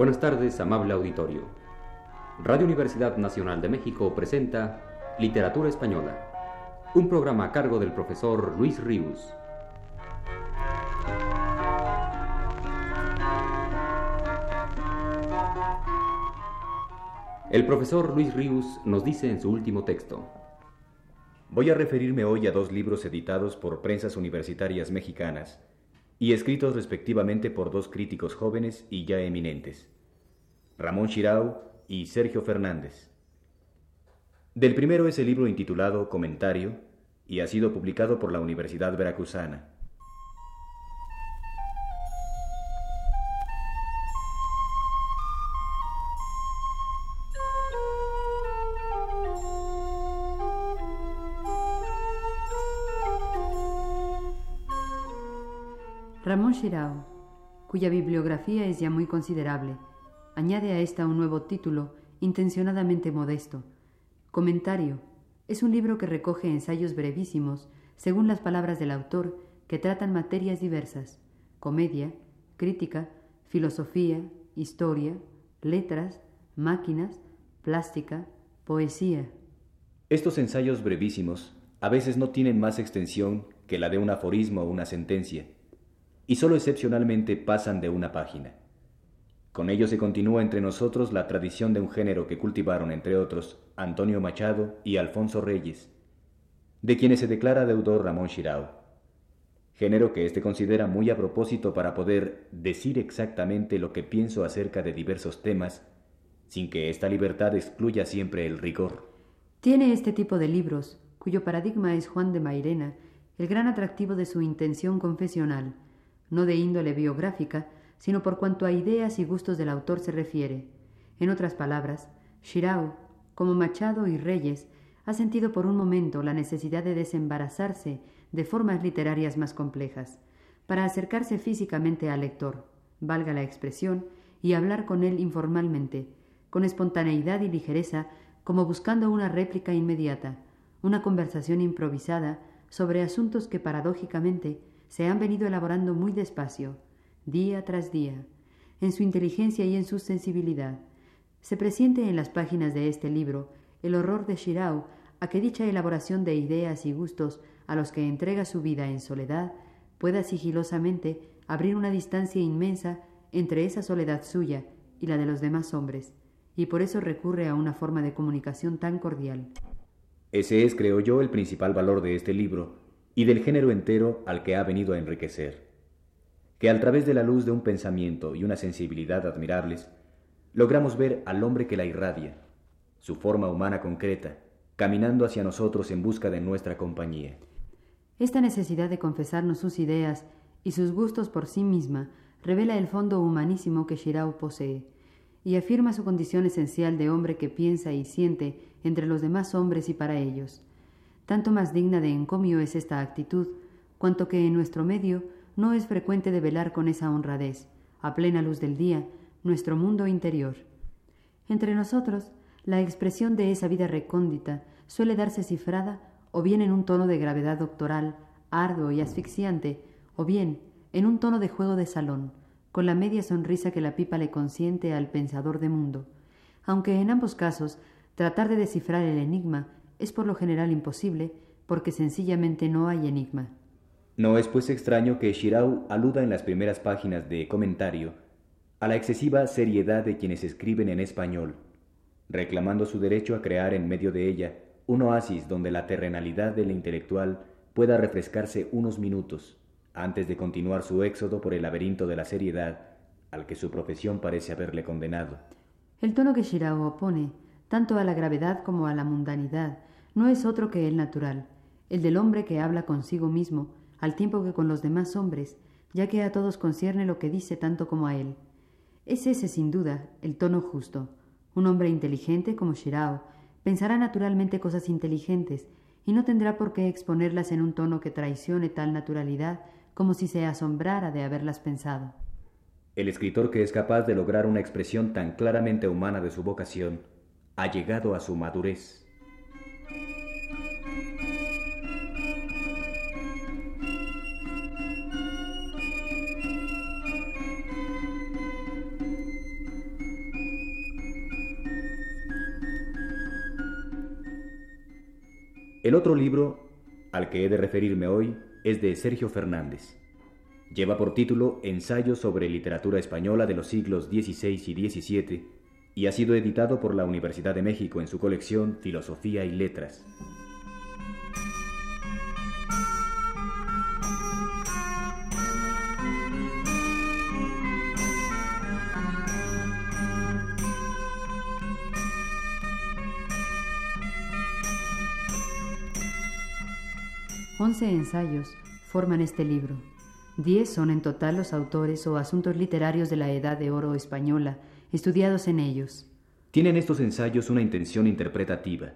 Buenas tardes, amable auditorio. Radio Universidad Nacional de México presenta Literatura Española, un programa a cargo del profesor Luis Ríos. El profesor Luis Ríos nos dice en su último texto. Voy a referirme hoy a dos libros editados por prensas universitarias mexicanas y escritos respectivamente por dos críticos jóvenes y ya eminentes, Ramón Chirau y Sergio Fernández. Del primero es el libro intitulado Comentario y ha sido publicado por la Universidad Veracruzana. Ramón Chirao, cuya bibliografía es ya muy considerable, añade a esta un nuevo título intencionadamente modesto. Comentario. Es un libro que recoge ensayos brevísimos, según las palabras del autor, que tratan materias diversas, comedia, crítica, filosofía, historia, letras, máquinas, plástica, poesía. Estos ensayos brevísimos a veces no tienen más extensión que la de un aforismo o una sentencia y solo excepcionalmente pasan de una página. Con ello se continúa entre nosotros la tradición de un género que cultivaron, entre otros, Antonio Machado y Alfonso Reyes, de quienes se declara deudor Ramón Chirao. Género que éste considera muy a propósito para poder decir exactamente lo que pienso acerca de diversos temas, sin que esta libertad excluya siempre el rigor. Tiene este tipo de libros, cuyo paradigma es Juan de Mairena, el gran atractivo de su intención confesional, no de índole biográfica, sino por cuanto a ideas y gustos del autor se refiere. En otras palabras, Shirao, como Machado y Reyes, ha sentido por un momento la necesidad de desembarazarse de formas literarias más complejas, para acercarse físicamente al lector, valga la expresión, y hablar con él informalmente, con espontaneidad y ligereza, como buscando una réplica inmediata, una conversación improvisada sobre asuntos que paradójicamente se han venido elaborando muy despacio, día tras día, en su inteligencia y en su sensibilidad. Se presiente en las páginas de este libro el horror de Shirao a que dicha elaboración de ideas y gustos a los que entrega su vida en soledad pueda sigilosamente abrir una distancia inmensa entre esa soledad suya y la de los demás hombres, y por eso recurre a una forma de comunicación tan cordial. Ese es, creo yo, el principal valor de este libro, y del género entero al que ha venido a enriquecer, que al través de la luz de un pensamiento y una sensibilidad admirables, logramos ver al hombre que la irradia, su forma humana concreta, caminando hacia nosotros en busca de nuestra compañía. Esta necesidad de confesarnos sus ideas y sus gustos por sí misma revela el fondo humanísimo que Shirao posee y afirma su condición esencial de hombre que piensa y siente entre los demás hombres y para ellos. Tanto más digna de encomio es esta actitud, cuanto que en nuestro medio no es frecuente de velar con esa honradez, a plena luz del día, nuestro mundo interior. Entre nosotros, la expresión de esa vida recóndita suele darse cifrada o bien en un tono de gravedad doctoral, arduo y asfixiante, o bien en un tono de juego de salón, con la media sonrisa que la pipa le consiente al pensador de mundo, aunque en ambos casos tratar de descifrar el enigma es por lo general imposible porque sencillamente no hay enigma. No es pues extraño que Shirau aluda en las primeras páginas de comentario a la excesiva seriedad de quienes escriben en español, reclamando su derecho a crear en medio de ella un oasis donde la terrenalidad del intelectual pueda refrescarse unos minutos antes de continuar su éxodo por el laberinto de la seriedad al que su profesión parece haberle condenado. El tono que Shirao opone, tanto a la gravedad como a la mundanidad, no es otro que el natural, el del hombre que habla consigo mismo, al tiempo que con los demás hombres, ya que a todos concierne lo que dice tanto como a él. Es ese, sin duda, el tono justo. Un hombre inteligente como Shirao pensará naturalmente cosas inteligentes y no tendrá por qué exponerlas en un tono que traicione tal naturalidad como si se asombrara de haberlas pensado. El escritor que es capaz de lograr una expresión tan claramente humana de su vocación ha llegado a su madurez. El otro libro al que he de referirme hoy es de Sergio Fernández. Lleva por título Ensayo sobre literatura española de los siglos XVI y XVII y ha sido editado por la Universidad de México en su colección Filosofía y Letras. Once ensayos forman este libro. Diez son en total los autores o asuntos literarios de la Edad de Oro española, estudiados en ellos. Tienen estos ensayos una intención interpretativa,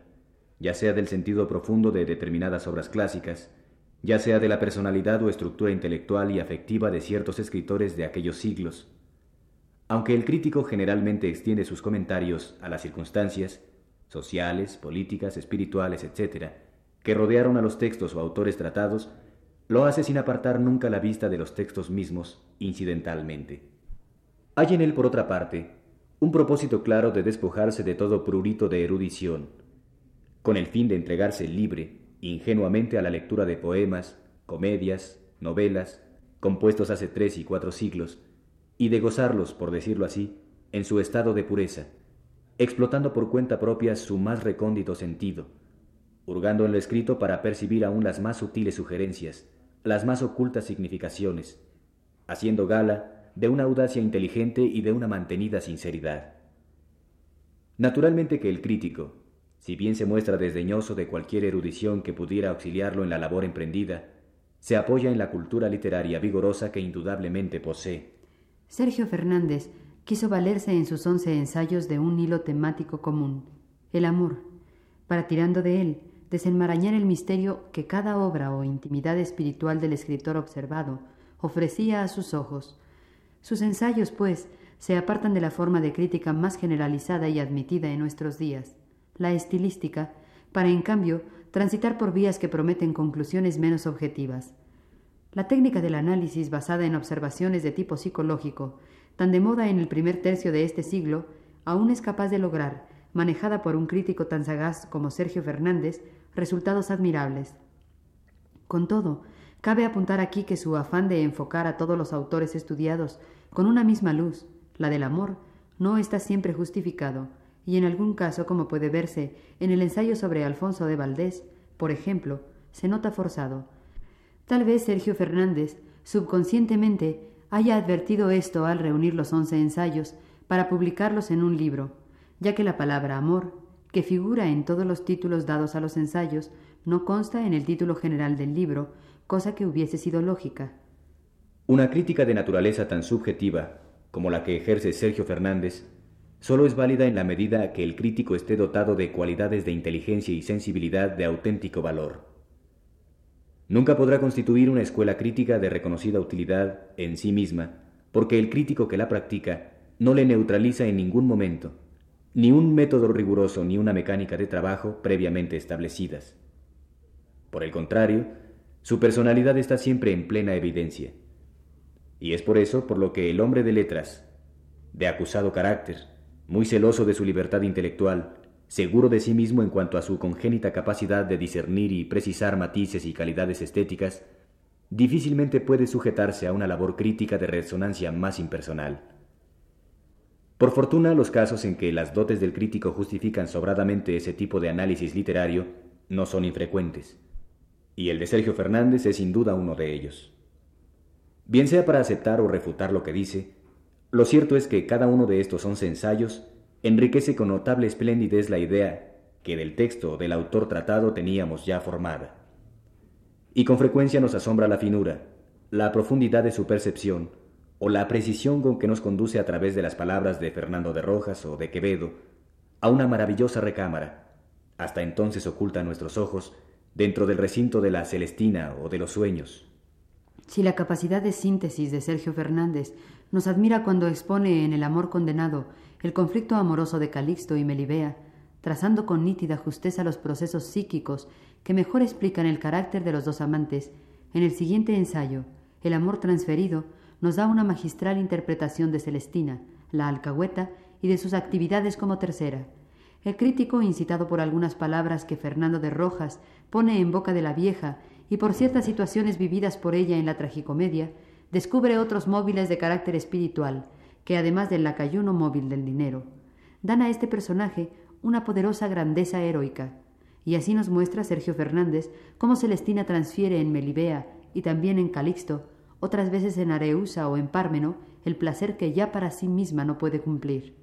ya sea del sentido profundo de determinadas obras clásicas, ya sea de la personalidad o estructura intelectual y afectiva de ciertos escritores de aquellos siglos. Aunque el crítico generalmente extiende sus comentarios a las circunstancias, sociales, políticas, espirituales, etc., que rodearon a los textos o autores tratados, lo hace sin apartar nunca la vista de los textos mismos, incidentalmente. Hay en él, por otra parte, un propósito claro de despojarse de todo prurito de erudición, con el fin de entregarse libre, ingenuamente a la lectura de poemas, comedias, novelas, compuestos hace tres y cuatro siglos, y de gozarlos, por decirlo así, en su estado de pureza, explotando por cuenta propia su más recóndito sentido, hurgando en lo escrito para percibir aún las más sutiles sugerencias, las más ocultas significaciones, haciendo gala de una audacia inteligente y de una mantenida sinceridad. Naturalmente que el crítico, si bien se muestra desdeñoso de cualquier erudición que pudiera auxiliarlo en la labor emprendida, se apoya en la cultura literaria vigorosa que indudablemente posee. Sergio Fernández quiso valerse en sus once ensayos de un hilo temático común, el amor, para tirando de él, desenmarañar el misterio que cada obra o intimidad espiritual del escritor observado ofrecía a sus ojos. Sus ensayos, pues, se apartan de la forma de crítica más generalizada y admitida en nuestros días, la estilística, para en cambio transitar por vías que prometen conclusiones menos objetivas. La técnica del análisis basada en observaciones de tipo psicológico, tan de moda en el primer tercio de este siglo, aún es capaz de lograr, manejada por un crítico tan sagaz como Sergio Fernández, resultados admirables. Con todo, cabe apuntar aquí que su afán de enfocar a todos los autores estudiados con una misma luz, la del amor, no está siempre justificado, y en algún caso, como puede verse en el ensayo sobre Alfonso de Valdés, por ejemplo, se nota forzado. Tal vez Sergio Fernández, subconscientemente, haya advertido esto al reunir los once ensayos para publicarlos en un libro, ya que la palabra amor que figura en todos los títulos dados a los ensayos, no consta en el título general del libro, cosa que hubiese sido lógica. Una crítica de naturaleza tan subjetiva como la que ejerce Sergio Fernández solo es válida en la medida que el crítico esté dotado de cualidades de inteligencia y sensibilidad de auténtico valor. Nunca podrá constituir una escuela crítica de reconocida utilidad en sí misma, porque el crítico que la practica no le neutraliza en ningún momento, ni un método riguroso ni una mecánica de trabajo previamente establecidas. Por el contrario, su personalidad está siempre en plena evidencia. Y es por eso por lo que el hombre de letras, de acusado carácter, muy celoso de su libertad intelectual, seguro de sí mismo en cuanto a su congénita capacidad de discernir y precisar matices y calidades estéticas, difícilmente puede sujetarse a una labor crítica de resonancia más impersonal. Por fortuna, los casos en que las dotes del crítico justifican sobradamente ese tipo de análisis literario no son infrecuentes, y el de Sergio Fernández es sin duda uno de ellos. Bien sea para aceptar o refutar lo que dice, lo cierto es que cada uno de estos once ensayos enriquece con notable esplendidez la idea que del texto del autor tratado teníamos ya formada. Y con frecuencia nos asombra la finura, la profundidad de su percepción, o la precisión con que nos conduce a través de las palabras de Fernando de Rojas o de Quevedo a una maravillosa recámara, hasta entonces oculta a nuestros ojos dentro del recinto de la Celestina o de los sueños. Si la capacidad de síntesis de Sergio Fernández nos admira cuando expone en El amor condenado el conflicto amoroso de Calixto y Melibea, trazando con nítida justeza los procesos psíquicos que mejor explican el carácter de los dos amantes, en el siguiente ensayo, El amor transferido, nos da una magistral interpretación de Celestina, la alcahueta y de sus actividades como tercera. El crítico, incitado por algunas palabras que Fernando de Rojas pone en boca de la vieja y por ciertas situaciones vividas por ella en la tragicomedia, descubre otros móviles de carácter espiritual, que además del lacayuno móvil del dinero, dan a este personaje una poderosa grandeza heroica, y así nos muestra Sergio Fernández cómo Celestina transfiere en Melibea y también en Calixto, otras veces en Areusa o en Pármeno, el placer que ya para sí misma no puede cumplir.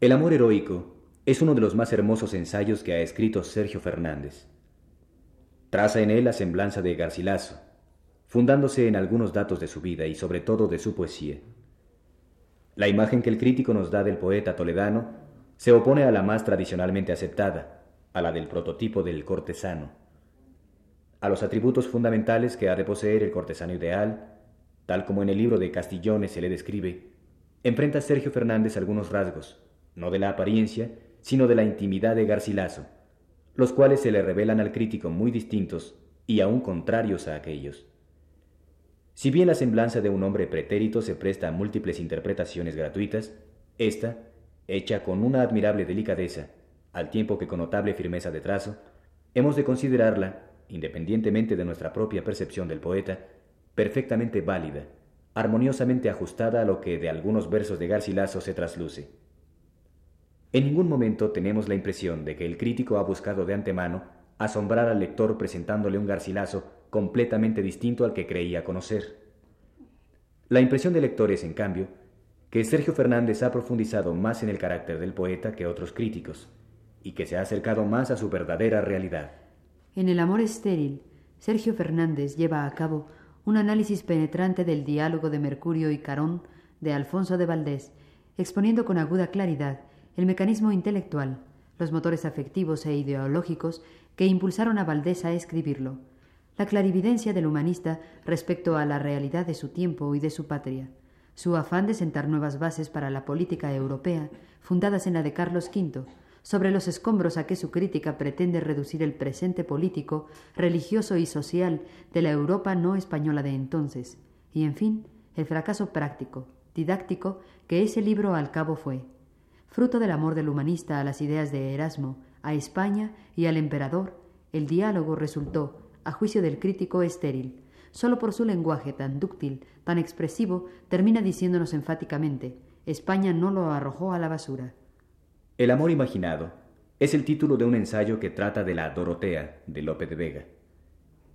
El amor heroico es uno de los más hermosos ensayos que ha escrito Sergio Fernández. Traza en él la semblanza de Garcilaso, fundándose en algunos datos de su vida y sobre todo de su poesía. La imagen que el crítico nos da del poeta toledano se opone a la más tradicionalmente aceptada, a la del prototipo del cortesano. A los atributos fundamentales que ha de poseer el cortesano ideal, tal como en el libro de Castillones se le describe, enfrenta Sergio Fernández algunos rasgos, no de la apariencia, sino de la intimidad de Garcilaso, los cuales se le revelan al crítico muy distintos y aún contrarios a aquellos. Si bien la semblanza de un hombre pretérito se presta a múltiples interpretaciones gratuitas, esta, hecha con una admirable delicadeza, al tiempo que con notable firmeza de trazo, hemos de considerarla, independientemente de nuestra propia percepción del poeta, perfectamente válida, armoniosamente ajustada a lo que de algunos versos de Garcilaso se trasluce. En ningún momento tenemos la impresión de que el crítico ha buscado de antemano asombrar al lector presentándole un garcilaso completamente distinto al que creía conocer. La impresión del lector es, en cambio, que Sergio Fernández ha profundizado más en el carácter del poeta que otros críticos, y que se ha acercado más a su verdadera realidad. En El amor estéril, Sergio Fernández lleva a cabo un análisis penetrante del diálogo de Mercurio y Carón de Alfonso de Valdés, exponiendo con aguda claridad el mecanismo intelectual, los motores afectivos e ideológicos que impulsaron a Valdés a escribirlo, la clarividencia del humanista respecto a la realidad de su tiempo y de su patria, su afán de sentar nuevas bases para la política europea, fundadas en la de Carlos V, sobre los escombros a que su crítica pretende reducir el presente político, religioso y social de la Europa no española de entonces, y en fin, el fracaso práctico, didáctico, que ese libro al cabo fue fruto del amor del humanista a las ideas de Erasmo, a España y al emperador, el diálogo resultó, a juicio del crítico, estéril. Solo por su lenguaje tan dúctil, tan expresivo, termina diciéndonos enfáticamente, España no lo arrojó a la basura. El amor imaginado es el título de un ensayo que trata de la Dorotea de Lope de Vega.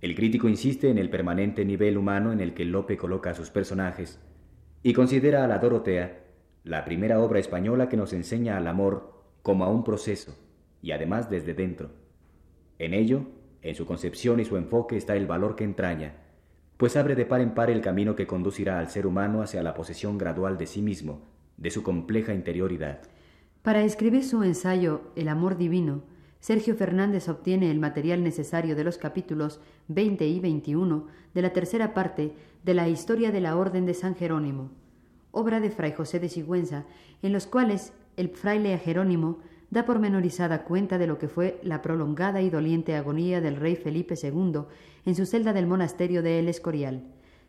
El crítico insiste en el permanente nivel humano en el que Lope coloca a sus personajes y considera a la Dorotea la primera obra española que nos enseña al amor como a un proceso, y además desde dentro. En ello, en su concepción y su enfoque está el valor que entraña, pues abre de par en par el camino que conducirá al ser humano hacia la posesión gradual de sí mismo, de su compleja interioridad. Para escribir su ensayo El amor divino, Sergio Fernández obtiene el material necesario de los capítulos 20 y 21 de la tercera parte de la historia de la Orden de San Jerónimo, obra de Fray José de Sigüenza, en los cuales el fraile Jerónimo da pormenorizada cuenta de lo que fue la prolongada y doliente agonía del rey Felipe II en su celda del monasterio de El Escorial.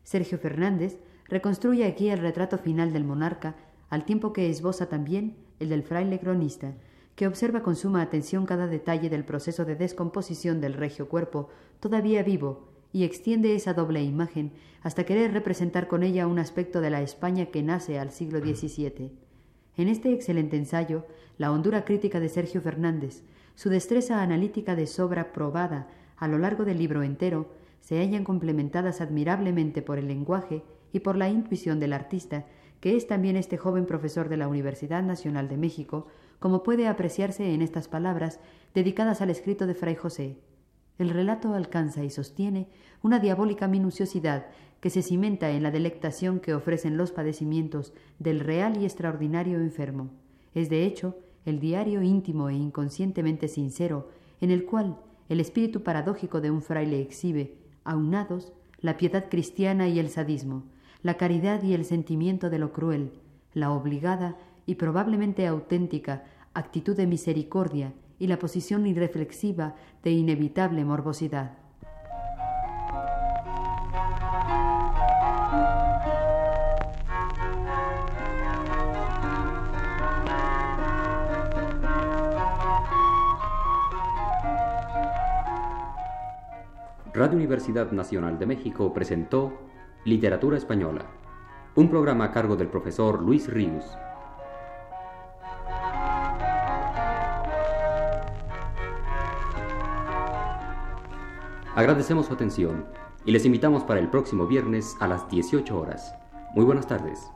Sergio Fernández reconstruye aquí el retrato final del monarca, al tiempo que esboza también el del fraile cronista, que observa con suma atención cada detalle del proceso de descomposición del regio cuerpo, todavía vivo, y extiende esa doble imagen hasta querer representar con ella un aspecto de la España que nace al siglo XVII. En este excelente ensayo, la hondura crítica de Sergio Fernández, su destreza analítica de sobra probada a lo largo del libro entero, se hallan complementadas admirablemente por el lenguaje y por la intuición del artista, que es también este joven profesor de la Universidad Nacional de México, como puede apreciarse en estas palabras dedicadas al escrito de Fray José. El relato alcanza y sostiene una diabólica minuciosidad que se cimenta en la delectación que ofrecen los padecimientos del real y extraordinario enfermo. Es de hecho el diario íntimo e inconscientemente sincero en el cual el espíritu paradójico de un fraile exhibe, aunados, la piedad cristiana y el sadismo, la caridad y el sentimiento de lo cruel, la obligada y probablemente auténtica actitud de misericordia y la posición irreflexiva de inevitable morbosidad. Radio Universidad Nacional de México presentó Literatura Española, un programa a cargo del profesor Luis Ríos. Agradecemos su atención y les invitamos para el próximo viernes a las 18 horas. Muy buenas tardes.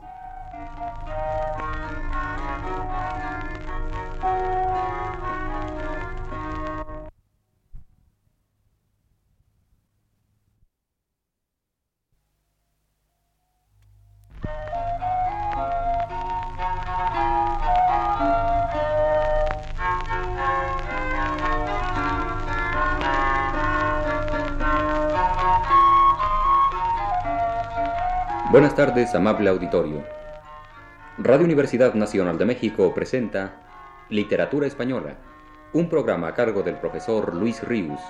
Buenas tardes, amable auditorio. Radio Universidad Nacional de México presenta Literatura Española, un programa a cargo del profesor Luis Ríos.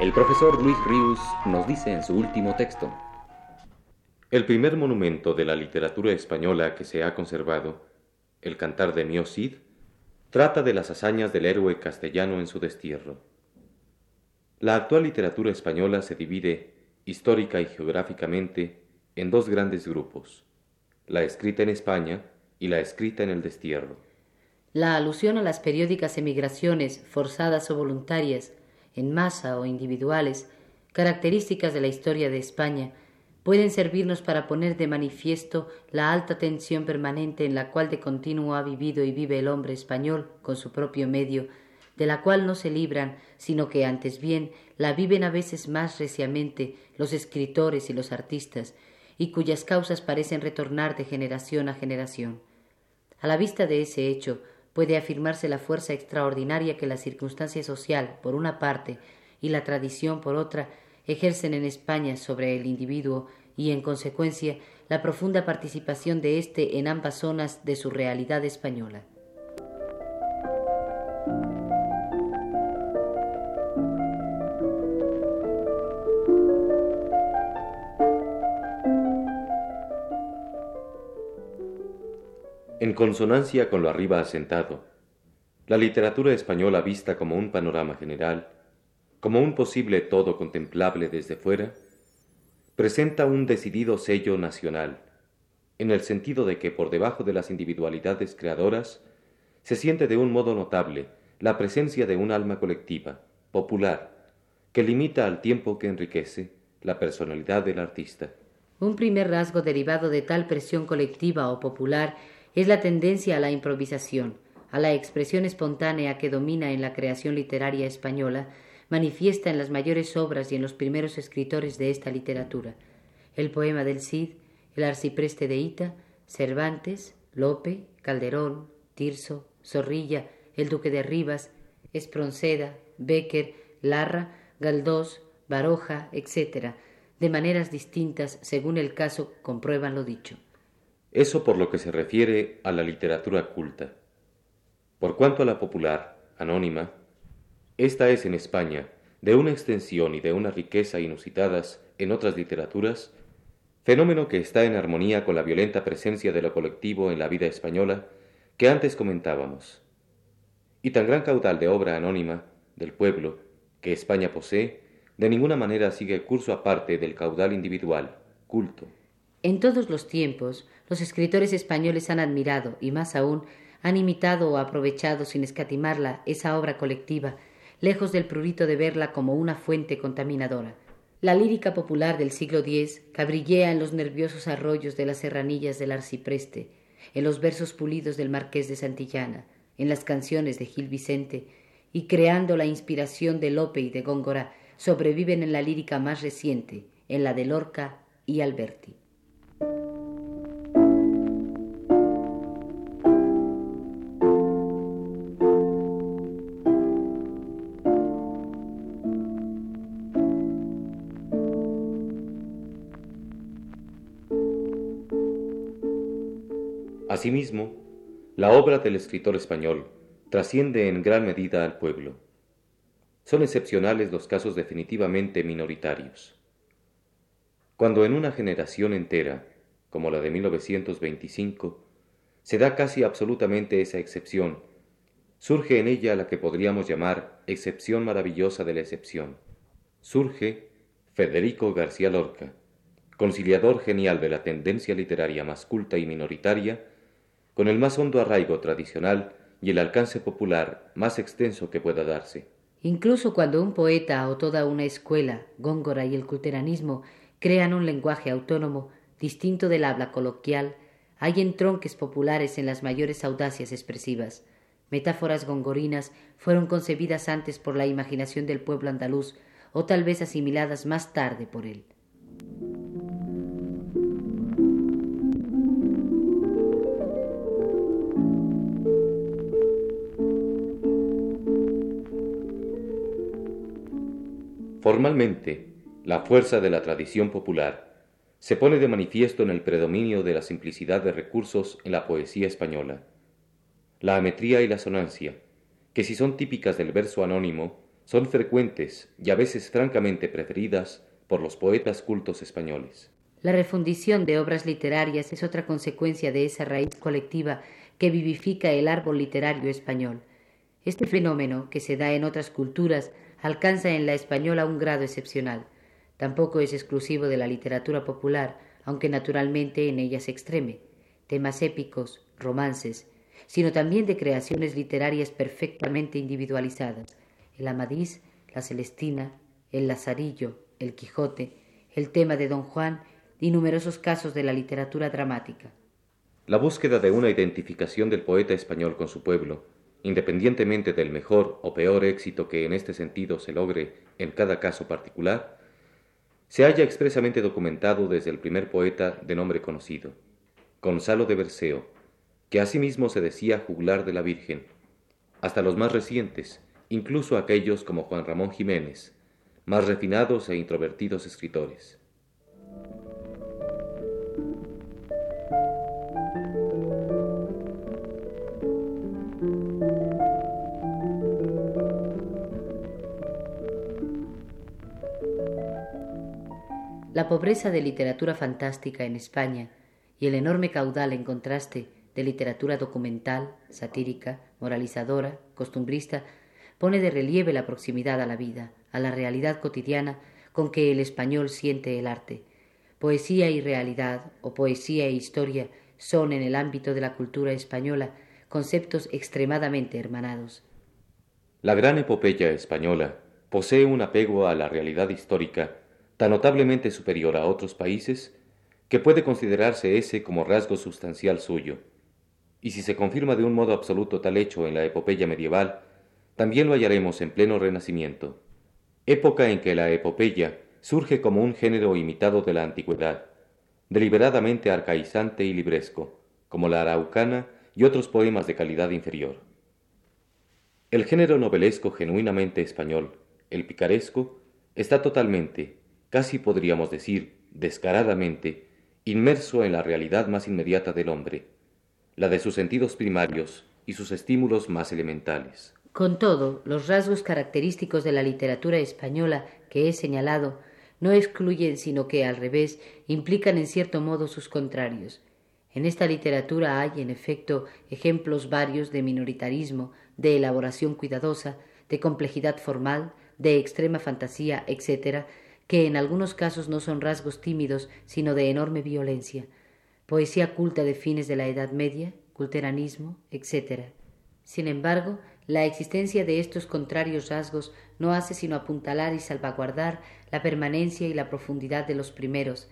El profesor Luis Ríos nos dice en su último texto. El primer monumento de la literatura española que se ha conservado, el Cantar de Mio Cid, trata de las hazañas del héroe castellano en su destierro. La actual literatura española se divide, histórica y geográficamente, en dos grandes grupos, la escrita en España y la escrita en el destierro. La alusión a las periódicas emigraciones, forzadas o voluntarias, en masa o individuales, características de la historia de España, pueden servirnos para poner de manifiesto la alta tensión permanente en la cual de continuo ha vivido y vive el hombre español con su propio medio, de la cual no se libran, sino que antes bien la viven a veces más reciamente los escritores y los artistas, y cuyas causas parecen retornar de generación a generación. A la vista de ese hecho, puede afirmarse la fuerza extraordinaria que la circunstancia social, por una parte, y la tradición, por otra, ejercen en España sobre el individuo y, en consecuencia, la profunda participación de éste en ambas zonas de su realidad española. En consonancia con lo arriba asentado, la literatura española vista como un panorama general como un posible todo contemplable desde fuera, presenta un decidido sello nacional, en el sentido de que por debajo de las individualidades creadoras se siente de un modo notable la presencia de un alma colectiva, popular, que limita al tiempo que enriquece la personalidad del artista. Un primer rasgo derivado de tal presión colectiva o popular es la tendencia a la improvisación, a la expresión espontánea que domina en la creación literaria española manifiesta en las mayores obras y en los primeros escritores de esta literatura. El poema del Cid, el arcipreste de Ita, Cervantes, Lope, Calderón, Tirso, Zorrilla, el duque de Rivas, Espronceda, Becker, Larra, Galdós, Baroja, etc., de maneras distintas según el caso comprueban lo dicho. Eso por lo que se refiere a la literatura culta. Por cuanto a la popular, anónima, esta es en España, de una extensión y de una riqueza inusitadas en otras literaturas, fenómeno que está en armonía con la violenta presencia de lo colectivo en la vida española que antes comentábamos. Y tan gran caudal de obra anónima del pueblo que España posee, de ninguna manera sigue curso aparte del caudal individual, culto. En todos los tiempos, los escritores españoles han admirado, y más aún, han imitado o aprovechado sin escatimarla esa obra colectiva lejos del prurito de verla como una fuente contaminadora. La lírica popular del siglo X cabrillea en los nerviosos arroyos de las serranillas del arcipreste, en los versos pulidos del marqués de Santillana, en las canciones de Gil Vicente, y creando la inspiración de Lope y de Góngora, sobreviven en la lírica más reciente, en la de Lorca y Alberti. Asimismo, la obra del escritor español trasciende en gran medida al pueblo. Son excepcionales los casos definitivamente minoritarios. Cuando en una generación entera, como la de 1925, se da casi absolutamente esa excepción. Surge en ella la que podríamos llamar excepción maravillosa de la excepción. Surge Federico García Lorca, conciliador genial de la tendencia literaria más culta y minoritaria, con el más hondo arraigo tradicional y el alcance popular más extenso que pueda darse. Incluso cuando un poeta o toda una escuela, Góngora y el culteranismo, crean un lenguaje autónomo, distinto del habla coloquial, hay entronques populares en las mayores audacias expresivas. Metáforas gongorinas fueron concebidas antes por la imaginación del pueblo andaluz o tal vez asimiladas más tarde por él. Formalmente, la fuerza de la tradición popular se pone de manifiesto en el predominio de la simplicidad de recursos en la poesía española. La ametría y la sonancia, que si son típicas del verso anónimo, son frecuentes y a veces francamente preferidas por los poetas cultos españoles. La refundición de obras literarias es otra consecuencia de esa raíz colectiva que vivifica el árbol literario español. Este fenómeno, que se da en otras culturas, alcanza en la española un grado excepcional. Tampoco es exclusivo de la literatura popular, aunque naturalmente en ella se extreme. Temas épicos, romances, sino también de creaciones literarias perfectamente individualizadas. El Amadís, la Celestina, el Lazarillo, el Quijote, el tema de Don Juan y numerosos casos de la literatura dramática. La búsqueda de una identificación del poeta español con su pueblo independientemente del mejor o peor éxito que en este sentido se logre en cada caso particular, se haya expresamente documentado desde el primer poeta de nombre conocido, Gonzalo de Berceo, que asimismo se decía juglar de la Virgen, hasta los más recientes, incluso aquellos como Juan Ramón Jiménez, más refinados e introvertidos escritores. La pobreza de literatura fantástica en España y el enorme caudal en contraste de literatura documental, satírica, moralizadora, costumbrista, pone de relieve la proximidad a la vida, a la realidad cotidiana con que el español siente el arte. Poesía y realidad, o poesía e historia, son en el ámbito de la cultura española conceptos extremadamente hermanados. La gran epopeya española posee un apego a la realidad histórica tan notablemente superior a otros países que puede considerarse ese como rasgo sustancial suyo. Y si se confirma de un modo absoluto tal hecho en la epopeya medieval, también lo hallaremos en pleno renacimiento, época en que la epopeya surge como un género imitado de la antigüedad, deliberadamente arcaizante y libresco, como la araucana y otros poemas de calidad inferior. El género novelesco genuinamente español, el picaresco, está totalmente, casi podríamos decir descaradamente, inmerso en la realidad más inmediata del hombre, la de sus sentidos primarios y sus estímulos más elementales. Con todo, los rasgos característicos de la literatura española que he señalado no excluyen, sino que, al revés, implican en cierto modo sus contrarios. En esta literatura hay, en efecto, ejemplos varios de minoritarismo, de elaboración cuidadosa, de complejidad formal, de extrema fantasía, etc., que en algunos casos no son rasgos tímidos, sino de enorme violencia, poesía culta de fines de la Edad Media, culteranismo, etc. Sin embargo, la existencia de estos contrarios rasgos no hace sino apuntalar y salvaguardar la permanencia y la profundidad de los primeros,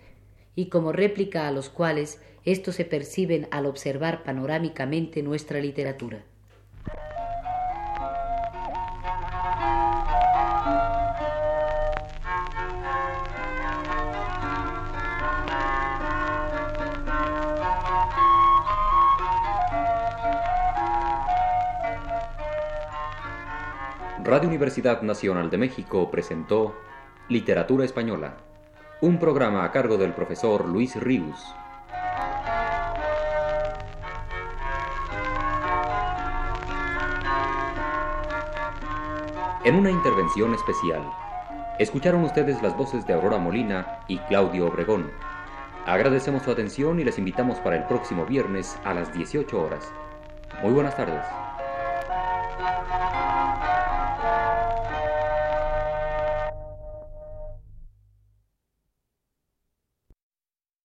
y como réplica a los cuales estos se perciben al observar panorámicamente nuestra literatura. Radio Universidad Nacional de México presentó Literatura Española, un programa a cargo del profesor Luis Ríos. En una intervención especial, escucharon ustedes las voces de Aurora Molina y Claudio Obregón, Agradecemos su atención y les invitamos para el próximo viernes a las 18 horas. Muy buenas tardes.